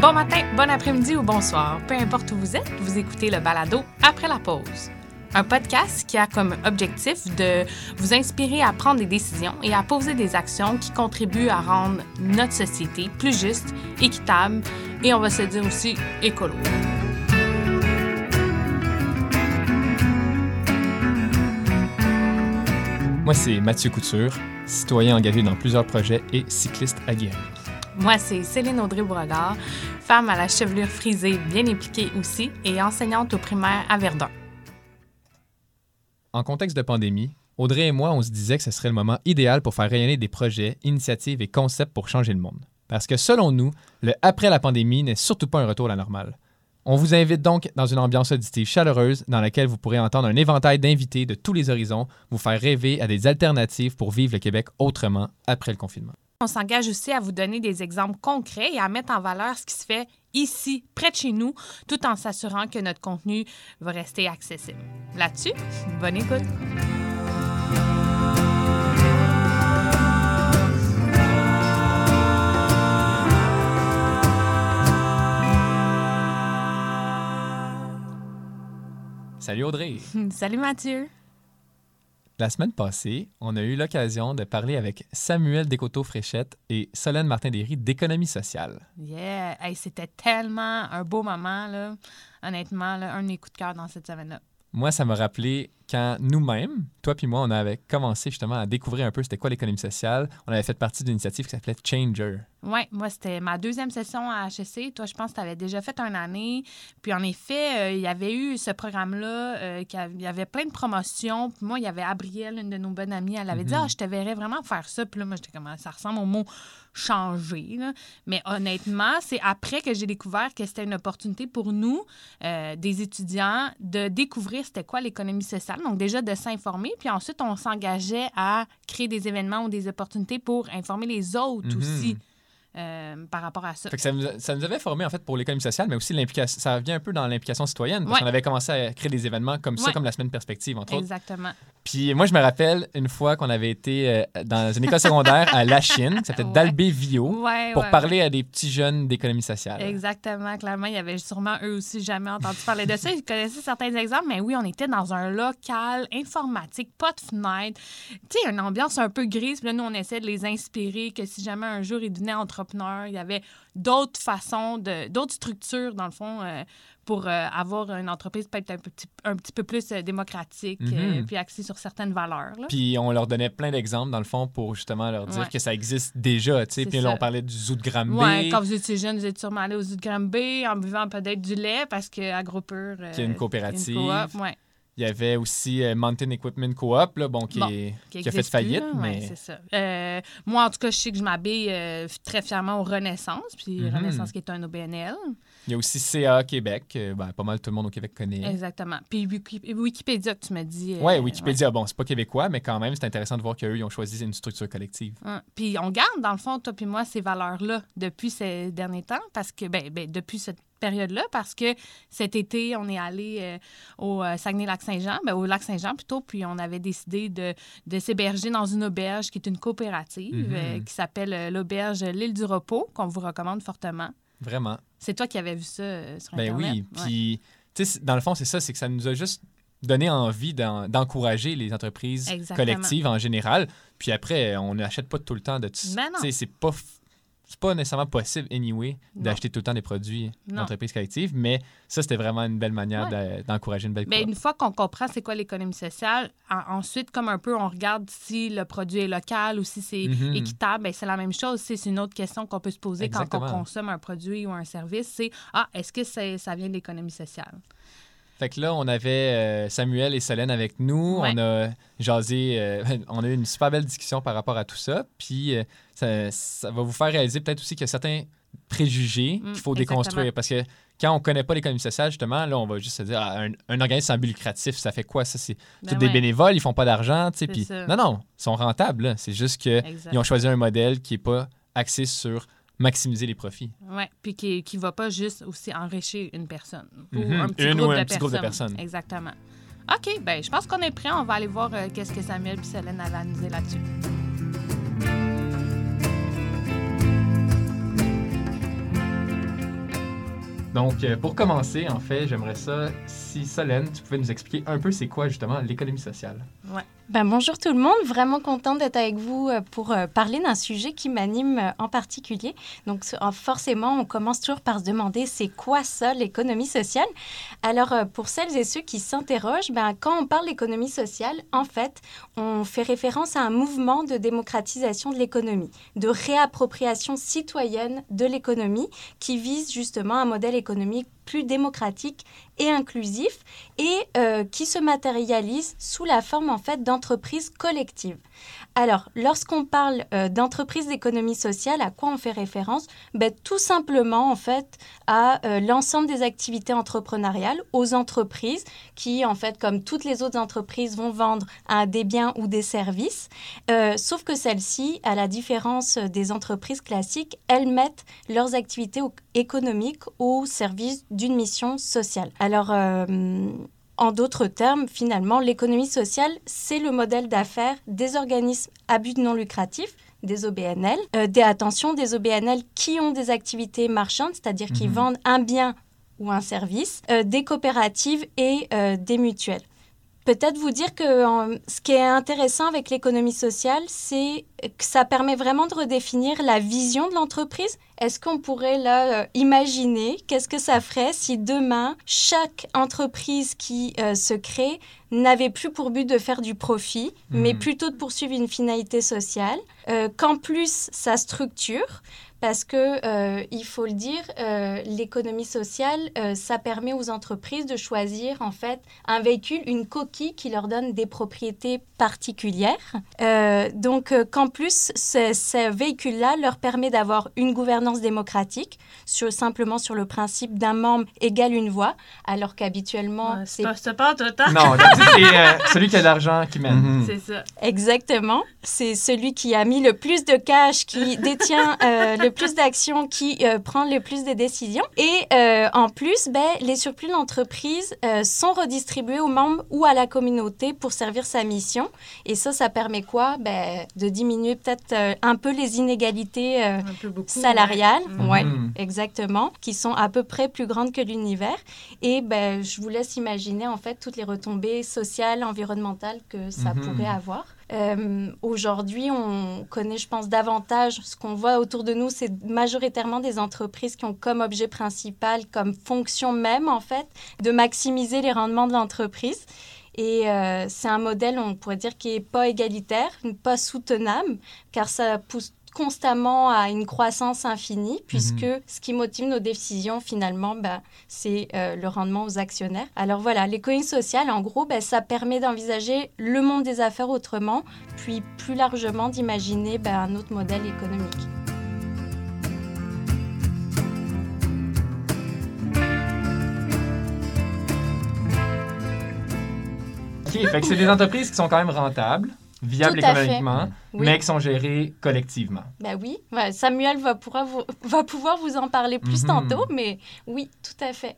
Bon matin, bon après-midi ou bonsoir, peu importe où vous êtes, vous écoutez le balado après la pause. Un podcast qui a comme objectif de vous inspirer à prendre des décisions et à poser des actions qui contribuent à rendre notre société plus juste, équitable et on va se dire aussi écolo. Moi, c'est Mathieu Couture, citoyen engagé dans plusieurs projets et cycliste aguerri. Moi, c'est Céline Audrey-Beauregard, femme à la chevelure frisée bien impliquée aussi et enseignante au primaire à Verdun. En contexte de pandémie, Audrey et moi, on se disait que ce serait le moment idéal pour faire rayonner des projets, initiatives et concepts pour changer le monde. Parce que selon nous, le après la pandémie n'est surtout pas un retour à la normale. On vous invite donc dans une ambiance auditive chaleureuse dans laquelle vous pourrez entendre un éventail d'invités de tous les horizons, vous faire rêver à des alternatives pour vivre le Québec autrement après le confinement. On s'engage aussi à vous donner des exemples concrets et à mettre en valeur ce qui se fait ici, près de chez nous, tout en s'assurant que notre contenu va rester accessible. Là-dessus, bonne écoute. Salut Audrey! Salut Mathieu! La semaine passée, on a eu l'occasion de parler avec Samuel Descoteaux-Fréchette et Solène Martin-Derry d'économie sociale. Yeah! Hey, C'était tellement un beau moment, là. honnêtement, là, un de mes coups de cœur dans cette semaine-là. Moi, ça m'a rappelé quand nous-mêmes, toi puis moi, on avait commencé justement à découvrir un peu c'était quoi l'économie sociale. On avait fait partie d'une initiative qui s'appelait Changer. Oui, moi, c'était ma deuxième session à HEC. Toi, je pense que tu avais déjà fait une année. Puis, en effet, euh, il y avait eu ce programme-là, euh, qui il y avait plein de promotions. Puis, moi, il y avait Abrielle, une de nos bonnes amies, elle avait dit Mhm. Ah, je te verrais vraiment faire ça. Puis là, moi, j'étais comme Ah, Ça ressemble au mot changer. là. Mais honnêtement, c'est après que j'ai découvert que c'était une opportunité pour nous, euh, des étudiants, de découvrir c'était quoi l'économie sociale. Donc, déjà, de s'informer. Puis ensuite, on s'engageait à créer des événements ou des opportunités pour informer les autres Mhm. aussi euh, par rapport à ça. Fait que ça, nous, ça nous avait formé en fait pour l'économie sociale, mais aussi l'implication. Ça revient un peu dans l'implication citoyenne. Parce Ouais. qu'on avait commencé à créer des événements comme ça, comme la semaine perspective, entre autres. Exactement. Puis moi, je me rappelle une fois qu'on avait été euh, dans une école secondaire à La Chine, s'appelait Ouais. Dalbé Vio, pour parler à des petits jeunes d'économie sociale. Exactement. Clairement, il y avait sûrement eux aussi jamais entendu parler de ça. Ils connaissaient certains exemples, mais oui, on était dans un local informatique, pas de fenêtre. Tu sais, une ambiance un peu grise. Puis là, nous, on essaie de les inspirer que si jamais un jour ils devenaient entrepreneurs, il y avait d'autres façons, de, d'autres structures, dans le fond, euh, pour euh, avoir une entreprise peut-être un petit, un petit peu plus euh, démocratique, Mhm. puis axée sur certaines valeurs. là. Puis on leur donnait plein d'exemples, dans le fond, pour justement leur dire Ouais. que ça existe déjà. Puis là, on parlait du zoo de Granby. Ouais, quand vous étiez jeune, vous êtes sûrement allé aux zoo de Granby en buvant peut-être du lait parce que AgroPure. euh, Qui est une coopérative. une coop, ouais, Il y avait aussi euh, Mountain Equipment Co-op, là, bon, qui, Bon, est- qui qui a fait faillite, là. Ouais, mais c'est ça. Euh, moi, en tout cas, je sais que je m'habille euh, très fièrement au Renaissance, puis Mhm. Renaissance qui est un OBNL. il y a aussi CA Québec, ben, pas mal tout le monde au Québec connaît. Exactement. Puis Wiki- Wikipédia, que tu m'as dit. Ouais, Wikipédia, bon, c'est pas québécois, mais quand même, c'est intéressant de voir qu'eux, ils ont choisi une structure collective. Hein. Puis on garde, dans le fond, toi puis moi, ces valeurs-là depuis ces derniers temps, parce que, ben, ben, depuis cette période-là, parce que cet été, on est allé euh, au euh, Saguenay-Lac-Saint-Jean, ben, au Lac-Saint-Jean plutôt, puis on avait décidé de, de s'héberger dans une auberge qui est une coopérative Mhm. euh, qui s'appelle l'auberge L'île du Repos, qu'on vous recommande fortement. Vraiment. C'est toi qui avais vu ça euh, sur Ben Internet. oui. Ouais. Puis, tu sais, dans le fond, c'est ça, c'est que ça nous a juste donné envie d'en- d'encourager les entreprises Exactement. collectives en général. Puis après, on n'achète pas tout le temps de. Tu Ben c'est pas. C'est pas nécessairement possible, anyway, d'acheter tout le temps des produits Non. d'entreprises collectives, mais ça, c'était vraiment une belle manière Ouais. d'encourager une belle coop. une fois qu'on comprend c'est quoi l'économie sociale, en- ensuite, comme un peu, on regarde si le produit est local ou si c'est Mhm. équitable. Ben, c'est la même chose. C'est une autre question qu'on peut se poser quand on consomme un produit ou un service. C'est Ah, est-ce que ça vient de l'économie sociale? Fait que là, on avait euh, Samuel et Solène avec nous. Ouais. On a jasé, euh, on a eu une super belle discussion par rapport à tout ça. Puis euh, ça, ça va vous faire réaliser peut-être aussi qu'il y a certains préjugés Mm, qu'il faut exactement. déconstruire. Parce que quand on connaît pas l'économie sociale, justement, là, on va juste se dire, ah, un, un organisme sans but lucratif, ça fait quoi? Ça, c'est Ben tous des bénévoles, ils font pas d'argent, Puis non, non, ils sont rentables. C'est juste qu'ils ont choisi un modèle qui est pas axé sur maximiser les profits. Oui, puis qui ne va pas juste aussi enrichir une personne. Ou Mhm. un petit, Une groupe, ou de un petit groupe de personnes. personnes. Exactement. OK, ben je pense qu'on est prêt. On va aller voir euh, qu'est-ce que Samuel et Solène avaient à nous dire là-dessus. Donc, euh, pour commencer, en fait, j'aimerais ça, si Solène, tu pouvais nous expliquer un peu c'est quoi justement l'économie sociale? Ben, bonjour tout le monde, vraiment contente d'être avec vous euh, pour euh, parler d'un sujet qui m'anime euh, en particulier. Donc so- forcément, on commence toujours par se demander c'est quoi ça l'économie sociale? Alors pour celles et ceux qui s'interrogent, ben, quand on parle d'économie sociale, en fait, on fait référence à un mouvement de démocratisation de l'économie, de réappropriation citoyenne de l'économie qui vise justement un modèle économique plus démocratique et inclusif et euh, qui se matérialise sous la forme en fait d'entreprises collectives. Alors, lorsqu'on parle euh, d'entreprise d'économie sociale, à quoi on fait référence? Ben, Tout simplement en fait à euh, l'ensemble des activités entrepreneuriales, aux entreprises qui en fait, comme toutes les autres entreprises, vont vendre des biens ou des services, Euh, sauf que celles-ci, à la différence des entreprises classiques, elles mettent leurs activités économiques au service d'une mission sociale. Alors, euh, en d'autres termes, finalement, l'économie sociale, c'est le modèle d'affaires des organismes à but non lucratif, des OBNL, euh, des, attention, des OBNL qui ont des activités marchandes, c'est-à-dire qui Mhm. vendent un bien ou un service, euh, des coopératives et euh, des mutuelles. Peut-être vous dire que en- ce qui est intéressant avec l'économie sociale, c'est que ça permet vraiment de redéfinir la vision de l'entreprise. Est-ce qu'on pourrait là euh, imaginer qu'est-ce que ça ferait si demain chaque entreprise qui euh, se crée n'avait plus pour but de faire du profit, mais Mhm. plutôt de poursuivre une finalité sociale, euh, qu'en plus ça structure, parce que euh, il faut le dire, euh, l'économie sociale, euh, ça permet aux entreprises de choisir en fait un véhicule, une coquille qui leur donne des propriétés particulières. Euh, donc euh, qu'en plus ce, ce véhicule-là leur permet d'avoir une gouvernance démocratique, sur, simplement sur le principe d'un membre égale une voix, alors qu'habituellement Ouais, c'est c'est pas, c'est pas le temps. Non, c'est euh, celui qui a de l'argent qui mène. Mhm. C'est ça. Exactement. C'est celui qui a mis le plus de cash, qui détient euh, le plus d'actions, qui euh, prend le plus de décisions. Et euh, en plus, ben, les surplus d'entreprise euh, sont redistribués aux membres ou à la communauté pour servir sa mission. Et ça, ça permet quoi? Ben, De diminuer peut-être euh, un peu les inégalités euh, Un peu beaucoup. salariales. ouais. Ouais. Exactement, qui sont à peu près plus grandes que l'univers. Et ben, je vous laisse imaginer en fait toutes les retombées sociales, environnementales que ça Mhm. pourrait avoir. Euh, Aujourd'hui, on connaît, je pense, davantage ce qu'on voit autour de nous, c'est majoritairement des entreprises qui ont comme objet principal, comme fonction même en fait, de maximiser les rendements de l'entreprise. Et euh, c'est un modèle, on pourrait dire, qui n'est pas égalitaire, pas soutenable, car ça pousse constamment à une croissance infinie, puisque ce qui motive nos décisions, finalement, ben, c'est euh, le rendement aux actionnaires. Alors voilà, l'économie sociale, en gros, ben, ça permet d'envisager le monde des affaires autrement, puis plus largement d'imaginer ben, un autre modèle économique. OK, fait que c'est des entreprises qui sont quand même rentables, viables économiquement, Oui. mais qui sont gérées collectivement. Ben oui, Ouais, Samuel va pouvoir, vous, va pouvoir vous en parler plus Mhm. tantôt, mais oui, tout à fait.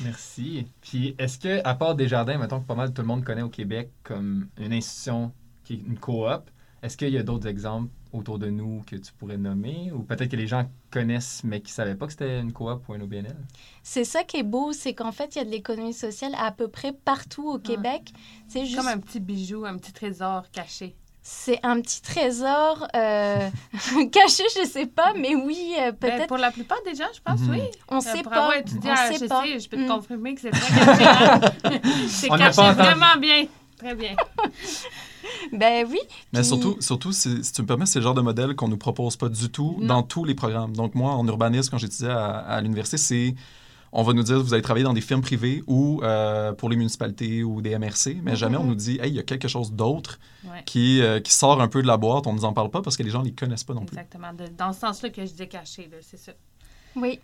Merci. Puis, est-ce que, à part Desjardins, mettons que pas mal tout le monde connaît au Québec comme une institution qui est une coop, est-ce qu'il y a d'autres exemples autour de nous que tu pourrais nommer? Ou peut-être que les gens connaissent mais qui ne savaient pas que c'était une coop ou un OBNL? C'est ça qui est beau, c'est qu'en fait, il y a de l'économie sociale à peu près partout au Québec. C'est juste Comme un petit bijou, un petit trésor caché. C'est un petit trésor euh, caché, je sais pas, mais oui, euh, Ben, peut-être. pour la plupart des gens, je pense, Mhm. oui. on Euh, sait pour pas. avoir étudié On à sait HEC, pas. je peux te Mm. confirmer que c'est très caché. hein. c'est caché vraiment bien. Très bien. Ben oui. Mais Puis- surtout, surtout si, si tu me permets, c'est le genre de modèle qu'on ne nous propose pas du tout Non. dans tous les programmes. Donc, moi, en urbanisme, quand j'étudiais à, à l'université, c'est. On va nous dire, vous allez travailler dans des firmes privées ou euh, pour les municipalités ou des MRC, mais jamais on Mhm. nous dit, hey, il y a quelque chose d'autre Ouais. qui, euh, qui sort un peu de la boîte, on ne nous en parle pas parce que les gens ne les connaissent pas non plus. Exactement. De- dans ce sens-là que je dis caché, c'est ça. Oui.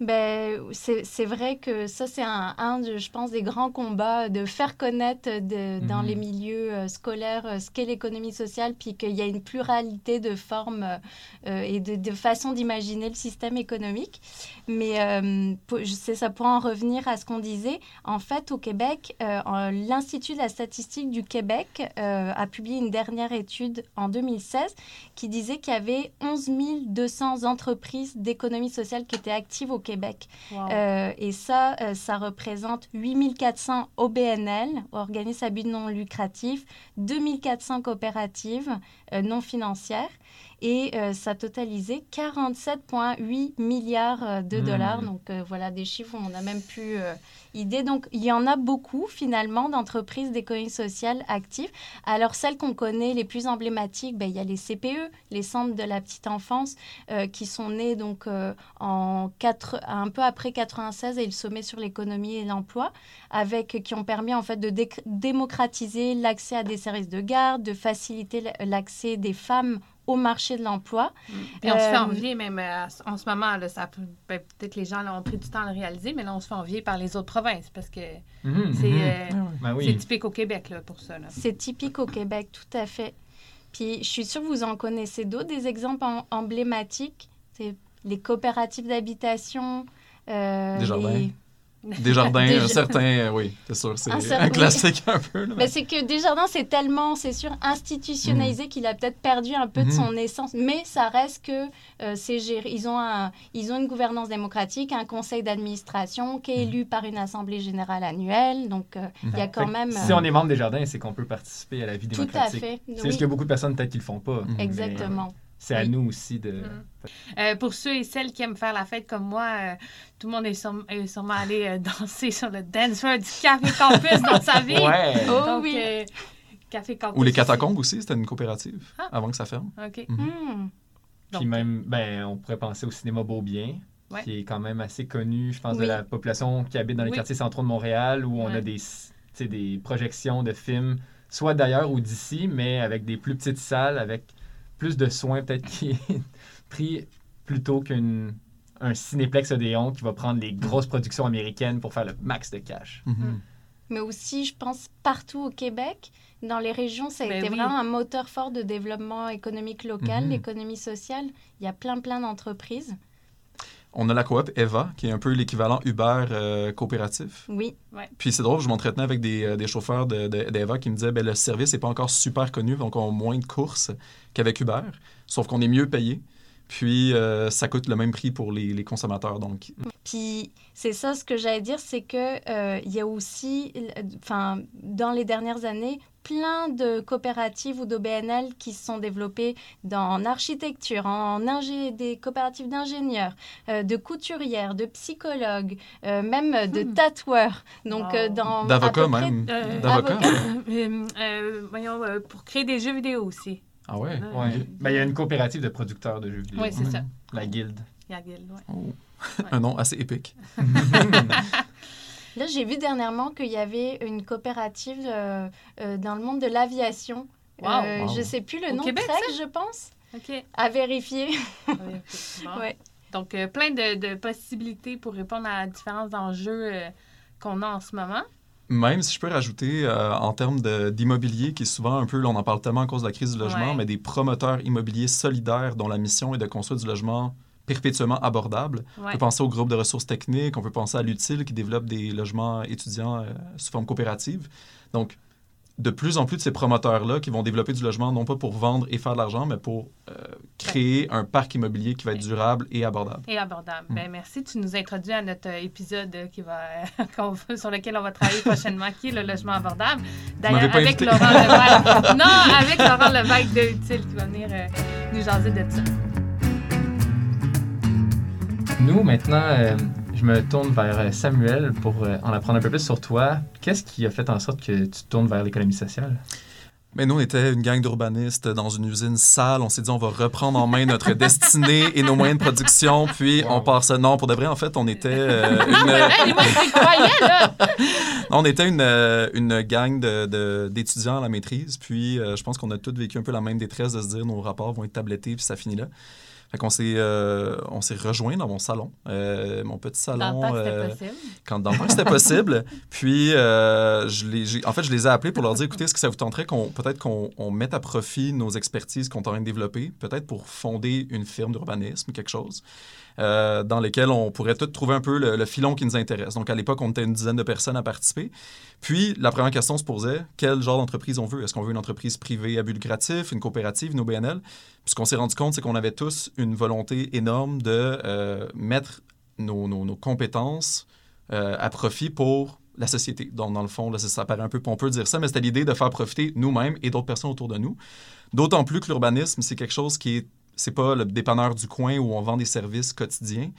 Ben, c'est c'est vrai que ça, c'est un, un de, je pense, des grands combats de faire connaître de, dans Mhm. les milieux euh, scolaires euh, ce qu'est l'économie sociale, puis qu'il y a une pluralité de formes euh, et de, de façons d'imaginer le système économique. Mais euh, sais, ça pour en revenir à ce qu'on disait, en fait, au Québec, euh, l'Institut de la statistique du Québec euh, a publié une dernière étude en 2016 qui disait qu'il y avait 11 200 entreprises d'économie sociale qui étaient actives au Québec. Wow. Euh, et ça, euh, ça représente 8400 OBNL, organismes à but non lucratif, 2400 coopératives euh, non financières. Et euh, ça totalisait 47,8 milliards euh, de Hmm. dollars. Donc euh, voilà des chiffres où on a même plus euh, idée. Donc il y en a beaucoup finalement d'entreprises d'économie sociale actives. Alors celles qu'on connaît, les plus emblématiques, ben, il y a les CPE, les centres de la petite enfance, euh, qui sont nés donc en quatre, un peu après 96 et le sommet sur l'économie et l'emploi, avec qui ont permis en fait de dé- démocratiser l'accès à des services de garde, de faciliter l'accès des femmes au marché de l'emploi. Puis on se fait Euh, envier même euh, en ce moment. Là, ça, peut- ben, peut-être que les gens là, ont pris du temps à le réaliser, mais là, on se fait envier par les autres provinces parce que Mhm, c'est mhm. euh, Ben c'est typique au Québec là, pour ça. Là. C'est typique au Québec, tout à fait. Puis je suis sûre que vous en connaissez d'autres, des exemples em- emblématiques. C'est les coopératives d'habitation. euh, les- Des jardins, Des un certain, euh, oui, c'est sûr, c'est Un certain- un oui. classique un peu. là, mais- c'est que Desjardins, c'est tellement, c'est sûr, institutionnalisé qu'il a peut-être perdu un peu de Mhm. son essence. Mais ça reste que euh, c'est géré. Ils ont, un, ils ont une gouvernance démocratique, un conseil d'administration qui est Mhm. élu par une assemblée générale annuelle. Donc, euh, il y a Fait quand que même... Si euh, on est membre des jardins, c'est qu'on peut participer à la vie tout à démocratique. fait. C'est oui, y a beaucoup de personnes peut-être qui le font pas. Mhm. mais C'est à nous aussi de. Mhm. Euh, pour ceux et celles qui aiment faire la fête comme moi, euh, tout le monde est, sûrement- est sûrement allé euh, danser sur le dance floor du Café Campus dans sa vie. Ouais. Oh Donc, oui. euh, Café Campus. Ou les catacombes aussi, c'était une coopérative Ah. avant que ça ferme. OK. Mhm. Hmm. Puis Donc, même, ben, on pourrait penser au cinéma Beaubien, Ouais. qui est quand même assez connu, je pense, de la population qui habite dans les Oui. quartiers centraux de Montréal, où on a des, tu sais, des projections de films, soit d'ailleurs ou d'ici, mais avec des plus petites salles, avec plus de soins peut-être qui est pris plutôt qu'un cinéplex Odéon qui va prendre les grosses productions américaines pour faire le max de cash. Mhm. Mais aussi, je pense, partout au Québec, dans les régions, ça a Ben été oui. vraiment un moteur fort de développement économique local, Mhm. l'économie sociale. Il y a plein, plein d'entreprises. On a la coop Eva, qui est un peu l'équivalent Uber euh, coopératif. Oui, Puis c'est drôle, je m'entretenais avec des, euh, des chauffeurs de- de- d'Eva qui me disaient ben, le service n'est pas encore super connu, donc on a moins de courses qu'avec Uber, sauf qu'on est mieux payé. Puis euh, ça coûte le même prix pour les, les consommateurs. Donc, Puis c'est ça ce que j'allais dire, c'est que euh, il y a aussi, enfin, dans les dernières années, plein de coopératives ou d'OBNL qui se sont développées dans en architecture, en ingé- des coopératives d'ingénieurs, euh, de couturières, de psychologues, euh, même de Hmm. tatoueurs. Donc Wow. euh, dans d'avocats même. Euh, D'avocats. Euh, euh, voyons, euh, pour créer des jeux vidéo aussi. Ah ouais? Ouais. Ouais. Ben, il y a une coopérative de producteurs de jeux vidéo. Oui, c'est ça. La guilde. Il y a Guild, ouais. Oh. Un nom assez épique. Là, j'ai vu dernièrement qu'il y avait une coopérative euh, euh, dans le monde de l'aviation. Wow. Euh, Wow. Je sais plus le Au nom, Québec, Trek, je pense, OK. à vérifier. Bon. Ouais. Donc, euh, plein de, de possibilités pour répondre à différents enjeux euh, qu'on a en ce moment. Même si je peux rajouter, euh, en termes d'immobilier, qui est souvent un peu, là, on en parle tellement à cause de la crise du logement, Ouais. mais des promoteurs immobiliers solidaires dont la mission est de construire du logement perpétuellement abordable. On peut penser au groupe de ressources techniques, on peut penser à l'utile qui développe des logements étudiants euh, sous forme coopérative. Donc, de plus en plus de ces promoteurs-là qui vont développer du logement, non pas pour vendre et faire de l'argent, mais pour euh, créer un parc immobilier qui va être durable et abordable. Et abordable. Mm. Ben, merci. Tu nous introduis à notre euh, épisode qui va, sur lequel on va travailler prochainement, qui est le logement abordable. D'ailleurs, avec invité. Laurent Levac. non, avec Laurent Levac de Utile qui va venir euh, nous jaser de ça. Nous, maintenant, euh, je me tourne vers euh, Samuel pour euh, en apprendre un peu plus sur toi. Qu'est-ce qui a fait en sorte que tu te tournes vers l'économie sociale? Mais nous, on était une gang d'urbanistes dans une usine sale. On s'est dit, on va reprendre en main notre destinée et nos moyens de production. Puis, Wow. on part ça. Non, pour de vrai, en fait, on était euh, une, on était une, une gang de- de- d'étudiants à la maîtrise. Puis, euh, je pense qu'on a tous vécu un peu la même détresse de se dire, nos rapports vont être tablettés, puis ça finit là. Fait qu'on s'est, euh, on s'est rejoint dans mon salon, euh, mon petit Dans salon. le temps que c'était euh, possible. quand dans le temps que c'était possible. Puis, je les, j'ai- en fait, je les ai appelés pour leur dire, écoutez, est-ce que ça vous tenterait qu'on peut-être qu'on on mette à profit nos expertises qu'on est en train de développer, peut-être pour fonder une firme d'urbanisme, quelque chose, euh, dans lequel on pourrait tout trouver un peu le, filon qui nous intéresse. Donc, à l'époque, on était une dizaine de personnes à participer. Puis, la première question se posait, quel genre d'entreprise on veut? Est-ce qu'on veut une entreprise privée à but lucratif, une coopérative, une OBNL? Puis, ce qu'on s'est rendu compte, c'est qu'on avait tous une volonté énorme de euh, mettre nos, compétences euh, à profit pour la société. Donc, dans le fond, là, ça paraît un peu pompeux de dire ça, mais c'était l'idée de faire profiter nous-mêmes et d'autres personnes autour de nous. D'autant plus que l'urbanisme, c'est quelque chose qui est... C'est pas le dépanneur du coin où on vend des services quotidiens.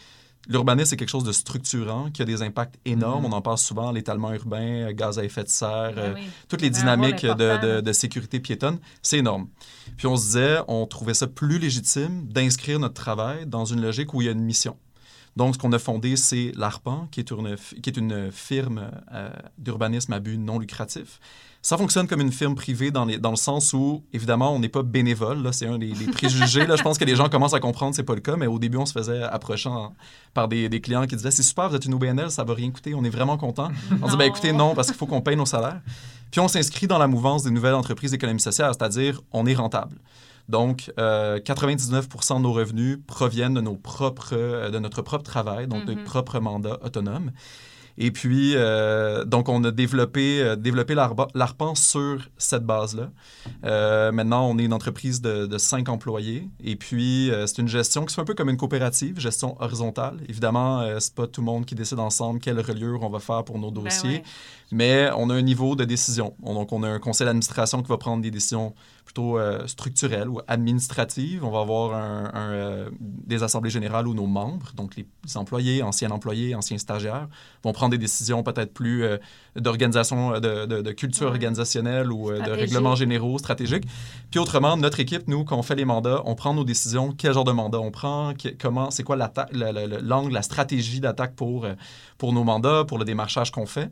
L'urbanisme, c'est quelque chose de structurant, qui a des impacts énormes. Mhm. On en parle souvent, l'étalement urbain, euh, gaz à effet de serre, euh, Ben oui. toutes les rôle dynamiques de, important, de- sécurité piétonne, c'est énorme. Puis on se disait, on trouvait ça plus légitime d'inscrire notre travail dans une logique où il y a une mission. Donc, ce qu'on a fondé, c'est l'ARPAN, qui est une, qui est une firme euh, d'urbanisme à but non lucratif. Ça fonctionne comme une firme privée dans, les- dans le sens où, évidemment, on n'est pas bénévole. C'est un des, des préjugés. Là. Je pense que les gens commencent à comprendre que ce n'est pas le cas, mais au début, on se faisait approcher en- par des, des clients qui disaient C'est super, vous êtes une OBNL, ça va rien coûter, on est vraiment content. On dit ben, écoutez, non, parce qu'il faut qu'on paye nos salaires. Puis on s'inscrit dans la mouvance des nouvelles entreprises d'économie sociale, c'est-à-dire on est rentable. Donc, euh, 99% de nos revenus proviennent de, nos propres, euh, de notre propre travail, donc de Mhm. propres mandats autonomes. Et puis, euh, donc, on a développé, euh, développé l'ARPAN sur cette base-là. Euh, maintenant, on est une entreprise de, de cinq employés. Et puis, euh, c'est une gestion qui se fait un peu comme une coopérative, gestion horizontale. Évidemment, c'est pas tout le monde qui décide ensemble quelle reliure on va faire pour nos Ben dossiers. ouais. Mais on a un niveau de décision. On- donc, on a un conseil d'administration qui va prendre des décisions plutôt structurelles ou administratives. On va avoir un- un, des assemblées générales où nos membres, donc les employés, anciens employés, anciens stagiaires, vont prendre des décisions peut-être plus euh, d'organisation, euh, de, de- de culture Ouais. organisationnelle ou euh, de règlements généraux, stratégiques. Puis autrement, notre équipe, nous, quand on fait les mandats, on prend nos décisions. Quel genre de mandat on prend? que- comment, c'est quoi l'angle, la stratégie d'attaque pour, pour nos mandats, pour le démarchage qu'on fait.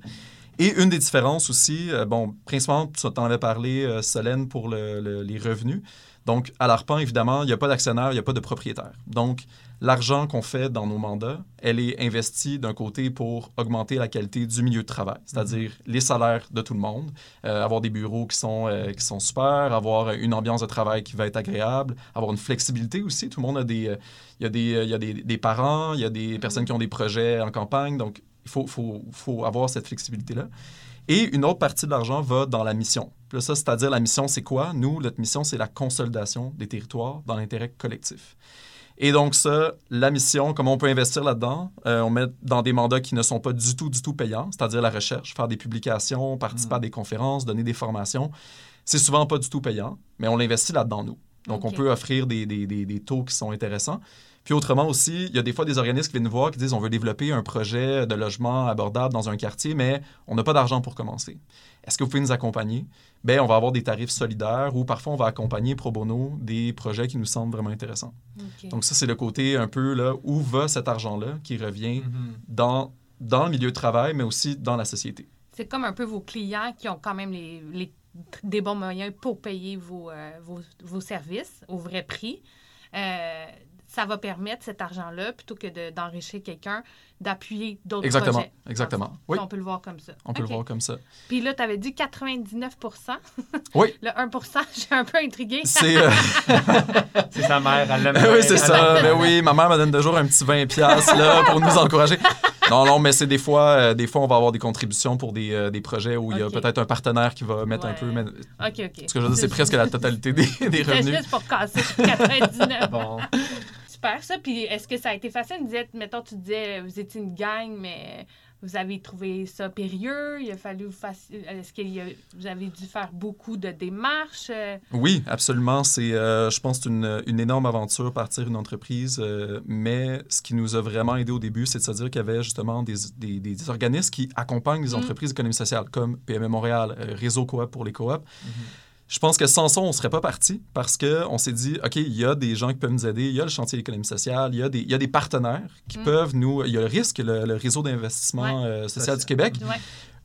Et une des différences aussi, bon, principalement, tu en avais parlé, Solène, pour le- le- les revenus. Donc, à l'ARPAN, évidemment, il n'y a pas d'actionnaire, il n'y a pas de propriétaire. Donc, l'argent qu'on fait dans nos mandats, elle est investie d'un côté pour augmenter la qualité du milieu de travail, c'est-à-dire les salaires de tout le monde, euh, avoir des bureaux qui sont, euh, qui sont super, avoir une ambiance de travail qui va être agréable, avoir une flexibilité aussi. Tout le monde a des... euh, y a, des, y a des, des parents, il y a des personnes qui ont des projets en campagne, donc il faut, faut, faut avoir cette flexibilité-là. Et une autre partie de l'argent va dans la mission. Là, ça, c'est-à-dire la mission, c'est quoi? Nous, notre mission, c'est la consolidation des territoires dans l'intérêt collectif. Et donc ça, la mission, comment on peut investir là-dedans? Euh, on met dans des mandats qui ne sont pas du tout, du tout payants, c'est-à-dire la recherche, faire des publications, participer à des conférences, donner des formations. C'est souvent pas du tout payant, mais on l'investit là-dedans, nous. Donc, on peut offrir des, des- des- des taux qui sont intéressants. Puis autrement aussi, il y a des fois des organismes qui viennent nous voir qui disent on veut développer un projet de logement abordable dans un quartier, mais on n'a pas d'argent pour commencer. Est-ce que vous pouvez nous accompagner? Bien, on va avoir des tarifs solidaires ou parfois on va accompagner pro bono des projets qui nous semblent vraiment intéressants. Donc ça, c'est le côté un peu là, où va cet argent-là qui revient Mhm. dans, dans le milieu de travail, mais aussi dans la société. C'est comme un peu vos clients qui ont quand même les, les- des bons moyens pour payer vos, euh, vos, vos services au vrai prix. Euh, ça va permettre cet argent-là, plutôt que de- d'enrichir quelqu'un, d'appuyer d'autres Exactement, projets. exactement. Oui, On peut le voir comme ça. on peut le voir comme ça. Puis là, tu avais dit 99 Oui. Le 1 j'ai un peu intrigué. C'est... euh, C'est sa mère, elle l'aime. oui, c'est ça. Mais oui, ma mère me donne toujours un petit 20$ piastres, là, pour nous encourager. Non, non, mais c'est des fois, euh, des fois, on va avoir des contributions pour des, euh, des projets où il y a peut-être un partenaire qui va mettre un peu. Mais OK, OK. ce que je veux dire, c'est presque la totalité des, des C'est revenus. juste pour casser 99. Bon. Super, ça. Puis est-ce que ça a été facile? Vous êtes, mettons, tu disais, vous étiez une gang, mais vous avez trouvé ça périlleux. Il a fallu vous faci- Est-ce que vous avez dû faire beaucoup de démarches? euh? Oui, absolument. C'est, euh, je pense, que c'est une, une énorme aventure partir une entreprise. euh, mais ce qui nous a vraiment aidé au début, c'est de se dire qu'il y avait justement des, des- des organismes qui accompagnent les Mm. entreprises d'économie sociale, comme PME Montréal, euh, Réseau Coop pour les coops. Je pense que sans ça, on ne serait pas parti parce qu'on s'est dit, OK, il y a des gens qui peuvent nous aider, il y a le chantier d'économie sociale, il y a des, il y a des partenaires qui Mm. peuvent nous. Il y a le risque, le, le réseau d'investissement euh, social du Québec. Ouais.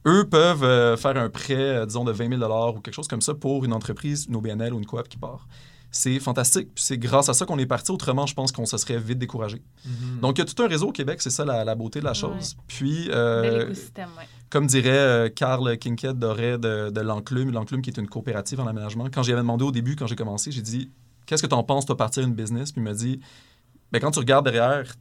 Eux peuvent euh, faire un prêt, euh, disons, de 20 000 ou quelque chose comme ça pour une entreprise, une OBNL ou une coop qui part. C'est fantastique. Puis c'est grâce à ça qu'on est parti. Autrement, je pense qu'on se serait vite découragé. Mhm. Donc, il y a tout un réseau au Québec, c'est ça la, la beauté de la chose. Puis, euh, ouais. comme dirait euh, Carl d'Oré de, de l'Enclume, l'Enclume qui est une coopérative en aménagement, quand j'y avais demandé au début, quand j'ai commencé, j'ai dit Qu'est-ce que tu en penses, toi, partir une business Puis il m'a dit ben, Quand tu regardes derrière,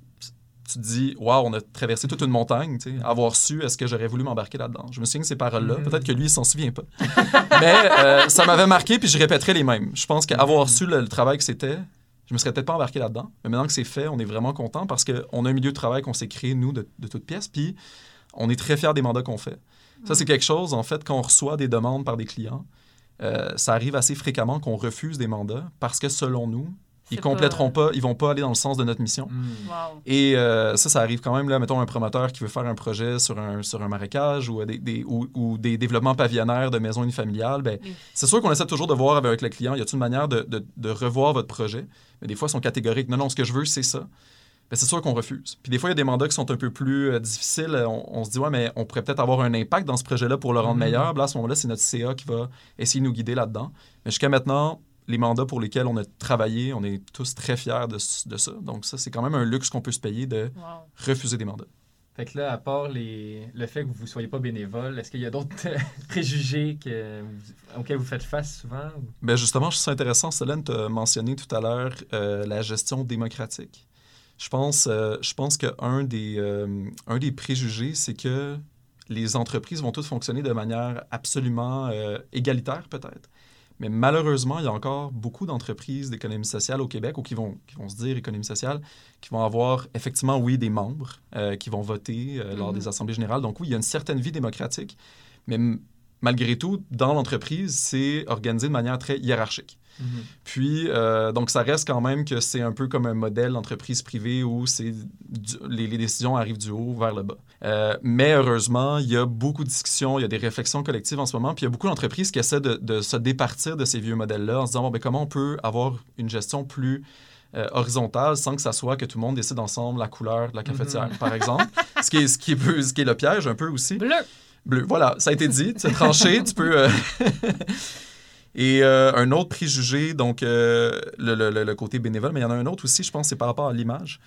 tu te dis Waouh, on a traversé toute une montagne. tu sais. Avoir su, est-ce que j'aurais voulu m'embarquer là-dedans Je me souviens de ces paroles-là. Mhm. Peut-être que lui, il s'en souvient pas. Mais euh, ça m'avait marqué, puis je répéterai les mêmes. Je pense qu'avoir su le, le travail que c'était, je me serais peut-être pas embarqué là-dedans. Mais maintenant que c'est fait, on est vraiment content parce qu'on a un milieu de travail qu'on s'est créé, nous, de, de toutes pièces. Puis on est très fiers des mandats qu'on fait. Ça, c'est quelque chose, en fait, quand on reçoit des demandes par des clients, euh, ça arrive assez fréquemment qu'on refuse des mandats parce que, selon nous, ils compléteront pas, ils vont pas aller dans le sens de notre mission. Wow. Et euh, ça, ça arrive quand même, là, mettons un promoteur qui veut faire un projet sur un, sur un marécage ou, euh, des, des- ou, ou des développements pavillonnaires de maisons unifamiliales, ben, Oui. c'est sûr qu'on essaie toujours de voir avec le client, y a-t-il une manière de, de- de revoir votre projet? Mais des fois, ils sont catégoriques. Non, non, ce que je veux, c'est ça. Ben, c'est sûr qu'on refuse. Puis des fois, il y a des mandats qui sont un peu plus euh, difficiles. On, on se dit, ouais, mais on pourrait peut-être avoir un impact dans ce projet-là pour le rendre Mhm. meilleur. Là, à ce moment-là, c'est notre CA qui va essayer de nous guider là-dedans. Mais jusqu'à maintenant, les mandats pour lesquels on a travaillé, on est tous très fiers de, ça. Donc ça, c'est quand même un luxe qu'on peut se payer de Wow. refuser des mandats. Fait que là, à part les... le fait que vous ne soyez pas bénévole, est-ce qu'il y a d'autres préjugés que auxquels vous faites face souvent? ou- Ben justement, je trouve ça intéressant. Solène t'a mentionné tout à l'heure euh, la gestion démocratique. Je pense, euh, je pense qu'un des, euh, un des préjugés, c'est que les entreprises vont toutes fonctionner de manière absolument euh, égalitaire, peut-être. Mais malheureusement, il y a encore beaucoup d'entreprises d'économie sociale au Québec ou qui vont, qui vont se dire économie sociale, qui vont avoir effectivement, oui, des membres euh, qui vont voter euh, lors Mhm. des assemblées générales. Donc oui, il y a une certaine vie démocratique, mais malgré tout, dans l'entreprise, c'est organisé de manière très hiérarchique. Puis, euh, donc, ça reste quand même que c'est un peu comme un modèle d'entreprise privée où c'est les, les décisions arrivent du haut vers le bas. Euh, mais heureusement, il y a beaucoup de discussions, il y a des réflexions collectives en ce moment, puis il y a beaucoup d'entreprises qui essaient de, de se départir de ces vieux modèles-là en se disant, bon, ben, comment on peut avoir une gestion plus euh, horizontale sans que ça soit que tout le monde décide ensemble la couleur de la cafetière, par exemple. ce, qui est, ce, qui est, peu- ce qui est le piège un peu aussi. Bleu. Bleu, voilà, ça a été dit, tu as tranché, tu peux... Et euh, un autre préjugé, donc euh, le, le- le- le côté bénévole, mais il y en a un autre aussi, je pense, c'est par rapport à l'image.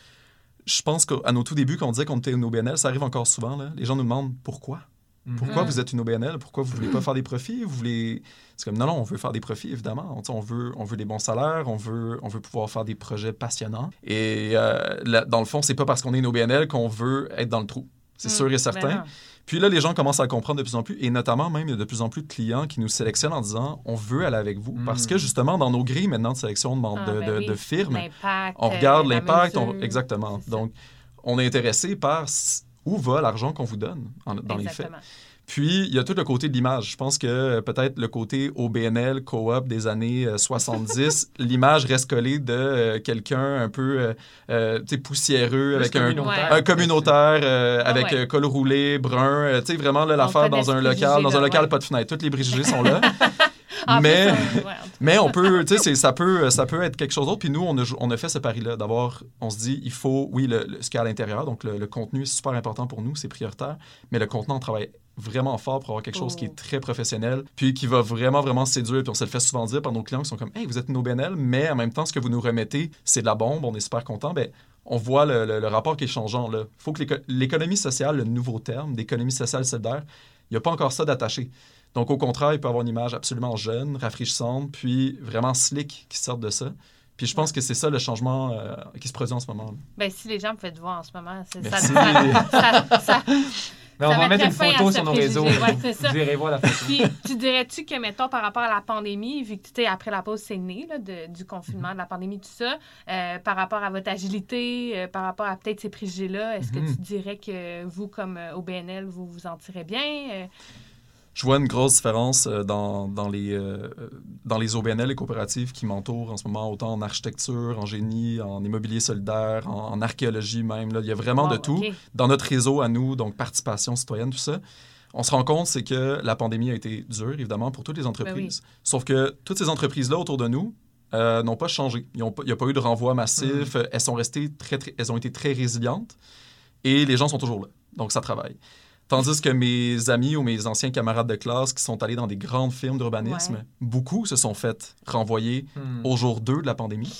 Je pense qu'à nos tout débuts, quand on disait qu'on était une OBNL, ça arrive encore souvent, là. les gens nous demandent pourquoi? Mhm. Pourquoi Mhm. vous êtes une OBNL? Pourquoi vous voulez pas faire des profits? Vous voulez... C'est comme, non, non, on veut faire des profits, évidemment. On, on veut, on veut des bons salaires, on veut, on veut pouvoir faire des projets passionnants. Et euh, là, dans le fond, c'est pas parce qu'on est une OBNL qu'on veut être dans le trou. C'est Mm. sûr et Ben certain. non. Puis là, les gens commencent à comprendre de plus en plus, et notamment même, il y a de plus en plus de clients qui nous sélectionnent en disant on veut aller avec vous. Mm. Parce que justement, dans nos grilles maintenant de sélection de, Ah, de, ben de- oui. de firmes, on euh, regarde la l'impact. on-. Exactement. Donc, on est intéressé par où va l'argent qu'on vous donne en- dans les faits. Puis, il y a tout le côté de l'image. Je pense que euh, peut-être le côté OBNL, co-op des années euh, 70, l'image reste collée de euh, quelqu'un un peu euh, euh, tu sais, poussiéreux, Plus avec un, communautaire. un communautaire euh, Ah avec ouais. euh, col roulé, brun. euh, tu sais, vraiment l'affaire dans un local, dans un local ouais. pas de fenêtre. Toutes les préjugés sont là. En mais, ouais, tout mais on peut, tu sais, ça peut, ça peut être quelque chose d'autre. Puis nous, on a, jou- on a fait ce pari-là. D'avoir, on se dit, il faut, oui, le, le- ce qu'il y a à l'intérieur. Donc, le, le contenu, c'est super important pour nous, c'est prioritaire. Mais le contenu, on travaille vraiment fort pour avoir quelque chose qui Oh. est très professionnel, puis qui va vraiment, vraiment séduire. Puis on se le fait souvent dire par nos clients qui sont comme, hey, vous êtes une OBNL, mais en même temps, ce que vous nous remettez, c'est de la bombe, on est super content. Ben, on voit le, le- le rapport qui est changeant. Il faut que l'éco- l'économie sociale, le nouveau terme d'économie sociale solidaire, il n'y a pas encore ça d'attaché. Donc, au contraire, il peut avoir une image absolument jeune, rafraîchissante, puis vraiment slick qui sort de ça. Puis je pense que c'est ça le changement euh, qui se produit en ce moment. Ben, si les gens pouvaient te voir en ce moment, c'est- ça, Merci. ça, ça, ça- Mais on va mettre une photo sur nos réseaux. Ouais, c'est ça. Vous irez voir la photo. Puis, tu dirais-tu que, mettons, par rapport à la pandémie, vu que, tu sais, après la pause, c'est né, là, de- du confinement, de la pandémie, tout ça, euh, par rapport à votre agilité, euh, par rapport à peut-être ces préjugés-là, est-ce que tu dirais que vous, comme euh, OBNL, vous vous en tirez bien? Je vois une grosse différence euh, dans, dans, les, euh, dans les OBNL et coopératives qui m'entourent en ce moment, autant en architecture, en génie, en immobilier solidaire, en, en archéologie même. Là. Il y a vraiment de tout. Dans notre réseau à nous, donc participation citoyenne, tout ça, on se rend compte, c'est que la pandémie a été dure, évidemment, pour toutes les entreprises. Sauf que toutes ces entreprises-là autour de nous euh, n'ont pas changé. Il n'y a pas eu de renvoi massif. Elles sont restées très, très- elles ont été très résilientes et les gens sont toujours là. Donc, ça travaille. Tandis que mes amis ou mes anciens camarades de classe qui sont allés dans des grandes firmes d'urbanisme, Ouais. beaucoup se sont fait renvoyer Hmm. au jour 2 de la pandémie.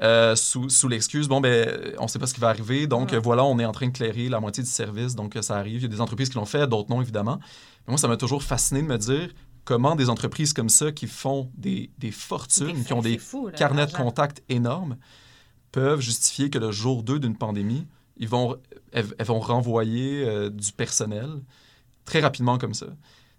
euh, sous, sous l'excuse, bon, ben, on ne sait pas ce qui va arriver, donc Ouais. voilà, on est en train de clairer la moitié du service, donc ça arrive. Il y a des entreprises qui l'ont fait, d'autres non, évidemment. Mais moi, ça m'a toujours fasciné de me dire comment des entreprises comme ça, qui font des, des fortunes, qui ont des fou, là, carnets de contacts énormes, peuvent justifier que le jour 2 d'une pandémie, ils vont, elles, elles vont renvoyer euh, du personnel très rapidement comme ça.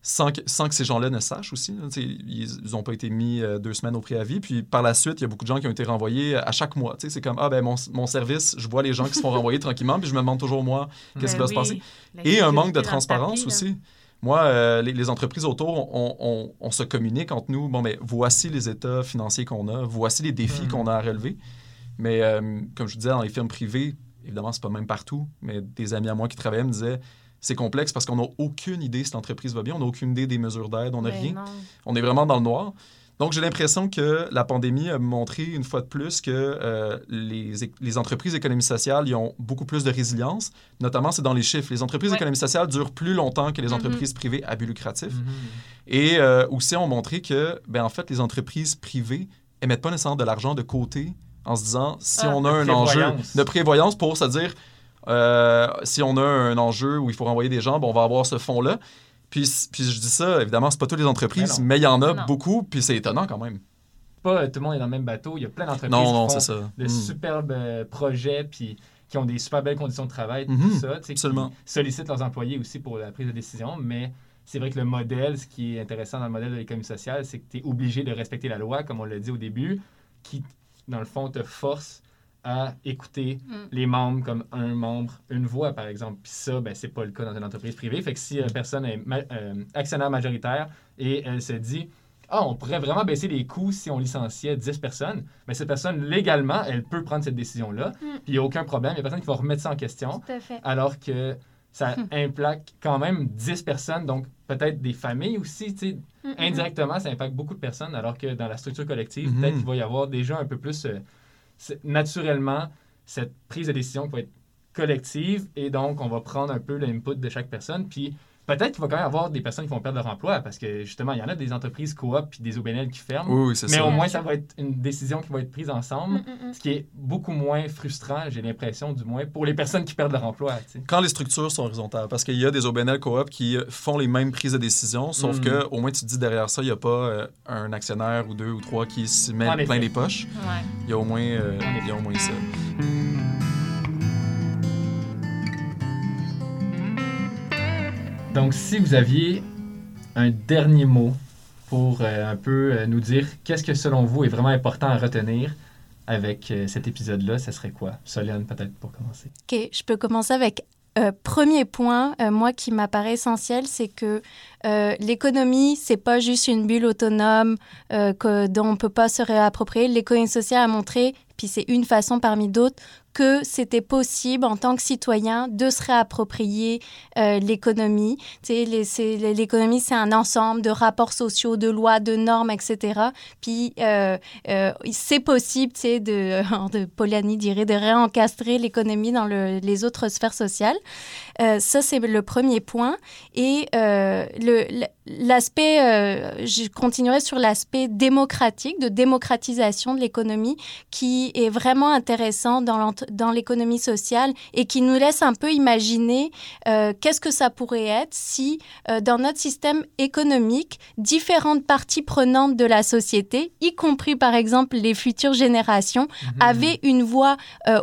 Sans que, sans que ces gens-là ne sachent aussi. ils n'ont pas été mis euh, deux semaines au préavis. Puis par la suite, il y a beaucoup de gens qui ont été renvoyés à chaque mois. C'est comme, ah ben mon, mon service, je vois les gens qui se font renvoyer tranquillement, puis je me demande toujours, moi, qu'est-ce qui Ben va se passer? la Et un manque de transparence aussi. Moi, euh, les, les entreprises autour, on, on- on se communique entre nous. Bon, mais voici les états financiers qu'on a, voici les défis Mhm. qu'on a à relever. Mais euh, comme je vous disais, dans les firmes privées, évidemment, c'est pas même partout, mais des amis à moi qui travaillaient me disaient c'est complexe parce qu'on n'a aucune idée si l'entreprise va bien, on n'a aucune idée des mesures d'aide, on n'a Ben rien. non. On est vraiment dans le noir. Donc, j'ai l'impression que la pandémie a montré une fois de plus que euh, les, entreprises d'économie sociale ils ont beaucoup plus de résilience. Notamment, c'est dans les chiffres. Les entreprises Ouais. d'économie sociale durent plus longtemps que les Mhm. entreprises privées à but lucratif. Mhm. Et euh, aussi, ont montré que, ben, en fait, les entreprises privées ne mettent pas nécessairement de l'argent de côté en se disant si Ah, on a un enjeu de prévoyance pour se dire euh, si on a un enjeu où il faut renvoyer des gens, ben, on va avoir ce fonds-là. Puis, puis je dis ça, évidemment, c'est pas toutes les entreprises, mais il y en a Non. beaucoup, puis c'est étonnant quand même. Pas euh, tout le monde est dans le même bateau. Il y a plein d'entreprises Non, qui non, font c'est ça. de Mm. superbes euh, projets puis qui ont des super belles conditions de travail, tout Mhm, ça, sais, qui absolument. sollicitent leurs employés aussi pour la prise de décision, mais c'est vrai que le modèle, ce qui est intéressant dans le modèle de l'économie sociale, c'est que tu es obligé de respecter la loi, comme on l'a dit au début, qui, dans le fond, te force à écouter Mm. les membres comme un membre, une voix, par exemple. Puis ça, ben, c'est pas le cas dans une entreprise privée. Fait que si une personne est ma- euh, actionnaire majoritaire et elle se dit ah, on pourrait vraiment baisser les coûts si on licenciait 10 personnes. Mais cette personne, légalement, elle peut prendre cette décision-là. Puis il n'y a aucun problème. Il n'y a personne qui va remettre ça en question. Tout à fait. Alors que ça implique quand même 10 personnes, donc peut-être des familles aussi. tu sais. Mm, mm, Indirectement, ça impacte beaucoup de personnes, alors que dans la structure collective, peut-être qu'il va y avoir déjà un peu plus, euh, naturellement, cette prise de décision qui va être collective, et donc on va prendre un peu l'input de chaque personne, puis peut-être qu'il va quand même avoir des personnes qui vont perdre leur emploi, parce que justement, il y en a des entreprises coop puis des OBNL qui ferment, Oui, oui, c'est mais ça. au moins, ça va être une décision qui va être prise ensemble, Mm, mm, mm. ce qui est beaucoup moins frustrant, j'ai l'impression, du moins, pour les personnes qui perdent leur emploi. Quand les structures sont horizontales, parce qu'il y a des OBNL coop qui font les mêmes prises de décision, sauf Mm. que au moins tu te dis derrière ça, il n'y a pas euh, un actionnaire ou deux ou trois qui se met plein les poches. Ouais. Il y a au moins, euh, il y a au moins ça. Donc, si vous aviez un dernier mot pour euh, un peu euh, nous dire qu'est-ce que selon vous est vraiment important à retenir avec euh, cet épisode-là, ça serait quoi? Soliane, peut-être pour commencer. Ok, je peux commencer avec premier point, moi qui m'apparaît essentiel, c'est que l'économie, c'est pas juste une bulle autonome que, dont on peut pas se réapproprier. L'économie sociale a montré, puis c'est une façon parmi d'autres, que c'était possible en tant que citoyen de se réapproprier euh, l'économie. L'économie, c'est un ensemble de rapports sociaux, de lois, de normes, etc. Puis euh, euh, c'est possible, de, de Polanyi dirait, de réencastrer l'économie dans le- les autres sphères sociales. Euh, ça, c'est le premier point. Et euh, le- l'aspect, euh, je continuerai sur l'aspect démocratique, de démocratisation de l'économie, qui est vraiment intéressant dans l'économie sociale et qui nous laisse un peu imaginer euh, qu'est-ce que ça pourrait être si, euh, dans notre système économique, différentes parties prenantes de la société, y compris par exemple les futures générations, avaient une voix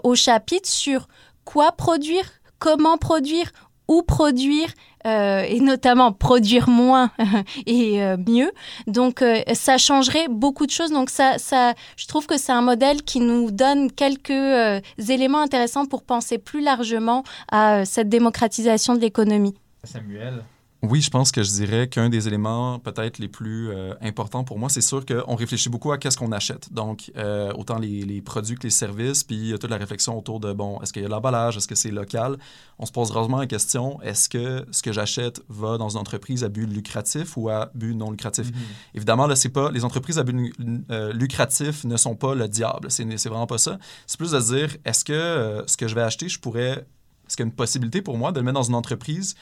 au chapitre sur quoi produire, comment produire, où produire, euh, et notamment produire moins et euh, mieux. Donc, euh, ça changerait beaucoup de choses. Donc, ça, ça, je trouve que c'est un modèle qui nous donne quelques éléments intéressants pour penser plus largement à cette démocratisation de l'économie. Samuel. Oui, je pense que je dirais qu'un des éléments peut-être les plus euh, importants pour moi, c'est sûr qu'on réfléchit beaucoup à qu'est-ce qu'on achète. Donc, euh, autant les, les produits que les services, puis il y a toute la réflexion autour de, bon, est-ce qu'il y a de l'emballage, est-ce que c'est local? On se pose rarement la question, est-ce que ce que j'achète va dans une entreprise à but lucratif ou à but non lucratif? Évidemment, là, c'est pas les entreprises à but euh, lucratif ne sont pas le diable. C'est vraiment pas ça. C'est plus de dire est-ce que ce que je vais acheter, je pourrais. Est-ce qu'il y a une possibilité pour moi de le mettre dans une entreprise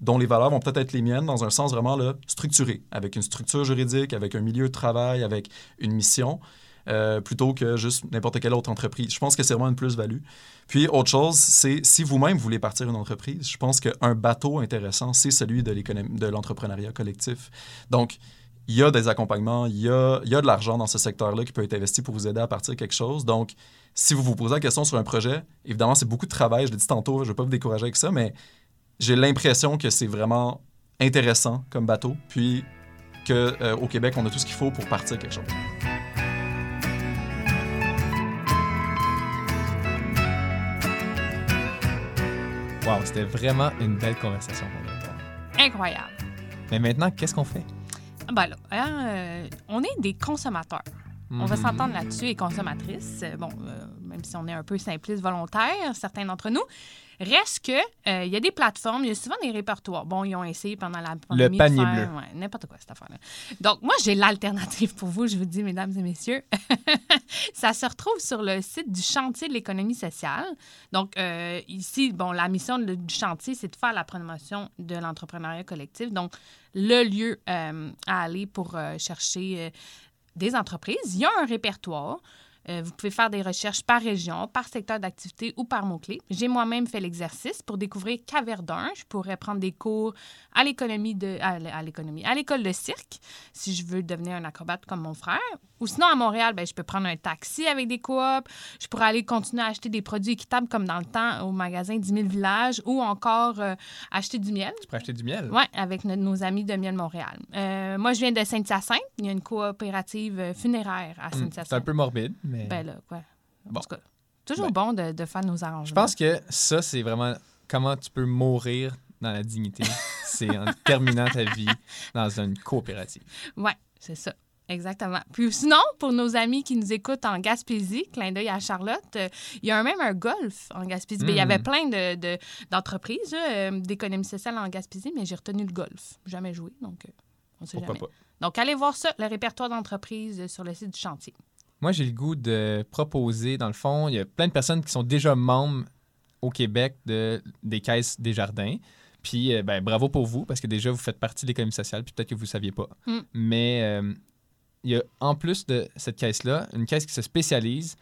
dont les valeurs vont peut-être être les miennes dans un sens vraiment structuré, avec une structure juridique, avec un milieu de travail, avec une mission. Euh, plutôt que juste n'importe quelle autre entreprise. Je pense que c'est vraiment une plus-value. Puis, autre chose, c'est si vous-même voulez partir une entreprise, je pense qu'un bateau intéressant, c'est celui de l'entrepreneuriat collectif. Donc, il y a des accompagnements, il y a, il y a de l'argent dans ce secteur-là qui peut être investi pour vous aider à partir quelque chose. Donc, si vous vous posez la question sur un projet, évidemment, c'est beaucoup de travail, je l'ai dit tantôt, je ne vais pas vous décourager avec ça, mais j'ai l'impression que c'est vraiment intéressant comme bateau, puis qu'au euh, Québec, on a tout ce qu'il faut pour partir quelque chose. Wow, c'était vraiment une belle conversation Incroyable. Mais maintenant, qu'est-ce qu'on fait? Ben là, hein, euh, on est des consommateurs. On va mhm. s'entendre là-dessus, et consommatrices. Bon, euh, même si on est un peu simpliste volontaire, certains d'entre nous. Reste que euh, il y a des plateformes, il y a souvent des répertoires. Bon, ils ont essayé pendant la pandémie. Le panier bleu. n'importe quoi, cette affaire-là. Donc, moi, j'ai l'alternative pour vous, je vous dis, mesdames et messieurs. ça se retrouve sur le site du chantier de l'économie sociale. Donc, euh, ici, bon, la mission du chantier, c'est de faire la promotion de l'entrepreneuriat collectif. Donc, le lieu euh, à aller pour chercher des entreprises. Il y a un répertoire. Euh, vous pouvez faire des recherches par région, par secteur d'activité ou par mots-clés. J'ai moi-même fait l'exercice pour découvrir qu'à je pourrais prendre des cours à l'économie de à, l'économie, à l'école de cirque si je veux devenir un acrobate comme mon frère. Ou sinon à Montréal, ben, je peux prendre un taxi avec des coops. Je pourrais aller continuer à acheter des produits équitables comme dans le temps au magasin 10 000 villages ou encore euh, acheter du miel. Tu peux acheter du miel? Oui, avec nos amis de Miel Montréal. Euh, moi, je viens de Saint-Hyacinthe. Il y a une coopérative funéraire à hmm, Saint-Hyacinthe. c'est un peu morbide, mais ben là, quoi. En tout cas, toujours ben. bon de, de, faire nos arrangements. Je pense que ça, c'est vraiment comment tu peux mourir dans la dignité. c'est en terminant ta vie dans une coopérative. Oui, c'est ça. Exactement. Puis sinon, pour nos amis qui nous écoutent en Gaspésie, clin d'œil à Charlotte, euh, il y a même un golf en Gaspésie. Ben, il y avait hmm. plein d'entreprises de, euh, d'économie sociale en Gaspésie, mais j'ai retenu le golf. Jamais joué, donc euh, on sait jamais. Pas? Donc, allez voir ça, le répertoire d'entreprises sur le site du chantier. Moi, j'ai le goût de proposer, dans le fond, il y a plein de personnes qui sont déjà membres au Québec de, des caisses des jardins. Puis, euh, ben, bravo pour vous, parce que déjà, vous faites partie de l'économie sociale, puis peut-être que vous ne saviez pas. Mm. Mais euh, il y a, en plus de cette caisse-là, une caisse qui se spécialise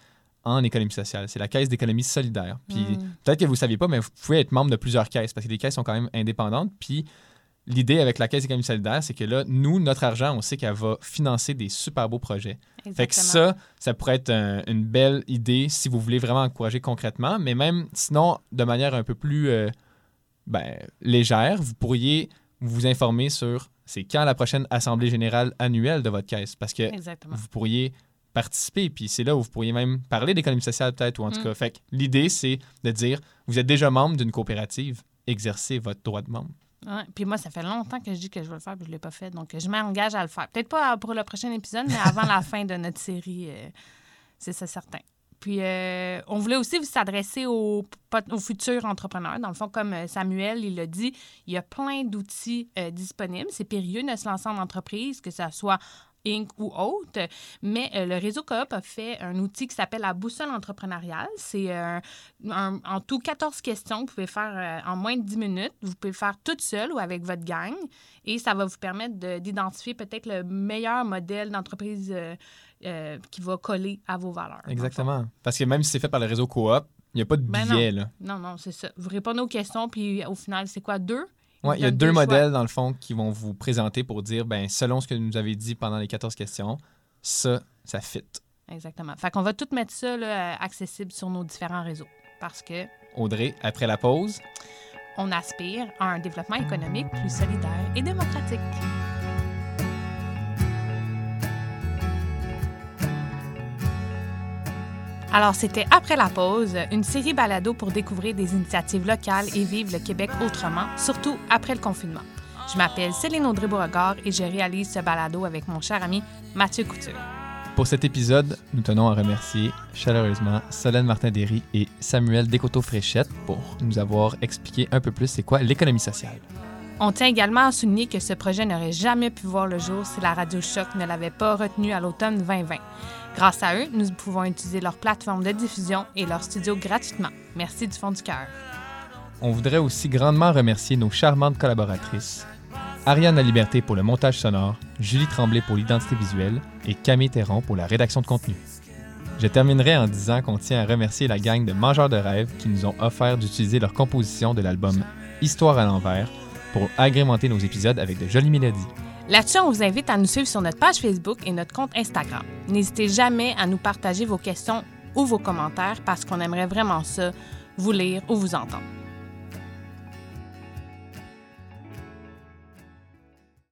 en économie sociale. C'est la caisse d'économie solidaire. Puis, mm. peut-être que vous ne saviez pas, mais vous pouvez être membre de plusieurs caisses, parce que les caisses sont quand même indépendantes. Puis, l'idée avec la Caisse d'économie solidaire, c'est que là, nous, notre argent, on sait qu'elle va financer des super beaux projets. Exactement. Fait que ça, ça pourrait être une belle idée si vous voulez vraiment encourager concrètement, mais même sinon, de manière un peu plus euh, ben, légère, vous pourriez vous informer sur c'est quand la prochaine assemblée générale annuelle de votre caisse, parce que vous pourriez participer, puis c'est là où vous pourriez même parler d'économie sociale peut-être, ou en tout mm. cas. Fait que l'idée, c'est de dire, vous êtes déjà membre d'une coopérative, exercez votre droit de membre. Ouais. Puis moi, ça fait longtemps que je dis que je veux le faire, puis je ne l'ai pas fait. Donc, je m'engage à le faire. Peut-être pas pour le prochain épisode, mais avant la fin de notre série, euh, c'est ça certain. Puis, euh, on voulait aussi s'adresser aux, aux, futurs entrepreneurs. Dans le fond, comme euh, Samuel, il l'a dit, il y a plein d'outils disponibles. C'est périlleux de se lancer en entreprise, que ce soit Inc. ou autre. Mais euh, le réseau Coop a fait un outil qui s'appelle la boussole entrepreneuriale. C'est euh, en tout 14 questions que vous pouvez faire euh, en moins de 10 minutes. Vous pouvez le faire toute seule ou avec votre gang. Et ça va vous permettre d'identifier peut-être le meilleur modèle d'entreprise qui va coller à vos valeurs. Exactement. Parce que même si c'est fait par le réseau Coop, il n'y a pas de ben billet. non. non, non, c'est ça. Vous répondez aux questions, puis au final, c'est quoi? Deux? il y a deux modèles, dans le fond, qui vont vous présenter pour dire, ben selon ce que nous avez dit pendant les 14 questions, ça, ça fit. Exactement. Fait qu'on va tout mettre ça là, accessible sur nos différents réseaux. Parce que. Audrey, après la pause. On aspire à un développement économique plus solidaire et démocratique. Alors, c'était Après la pause, une série balado pour découvrir des initiatives locales et vivre le Québec autrement, surtout après le confinement. Je m'appelle Céline Audrey-Beauregard et je réalise ce balado avec mon cher ami Mathieu Couture. Pour cet épisode, nous tenons à remercier chaleureusement Solène Martin-Derry et Samuel Descoteaux-Fréchette pour nous avoir expliqué un peu plus c'est quoi l'économie sociale. On tient également à souligner que ce projet n'aurait jamais pu voir le jour si la Radio Choc ne l'avait pas retenu à l'automne 2020. Grâce à eux, nous pouvons utiliser leur plateforme de diffusion et leur studio gratuitement. Merci du fond du cœur. on voudrait aussi grandement remercier nos charmantes collaboratrices, Ariane La Liberté pour le montage sonore, Julie Tremblay pour l'identité visuelle et Camille Théron pour la rédaction de contenu. Je terminerai en disant qu'on tient à remercier la gang de Mangeurs de rêves qui nous ont offert d'utiliser leur composition de l'album Histoire à l'envers pour agrémenter nos épisodes avec de jolies mélodies. Là-dessus, on vous invite à nous suivre sur notre page Facebook et notre compte Instagram. N'hésitez jamais à nous partager vos questions ou vos commentaires parce qu'on aimerait vraiment ça, vous lire ou vous entendre.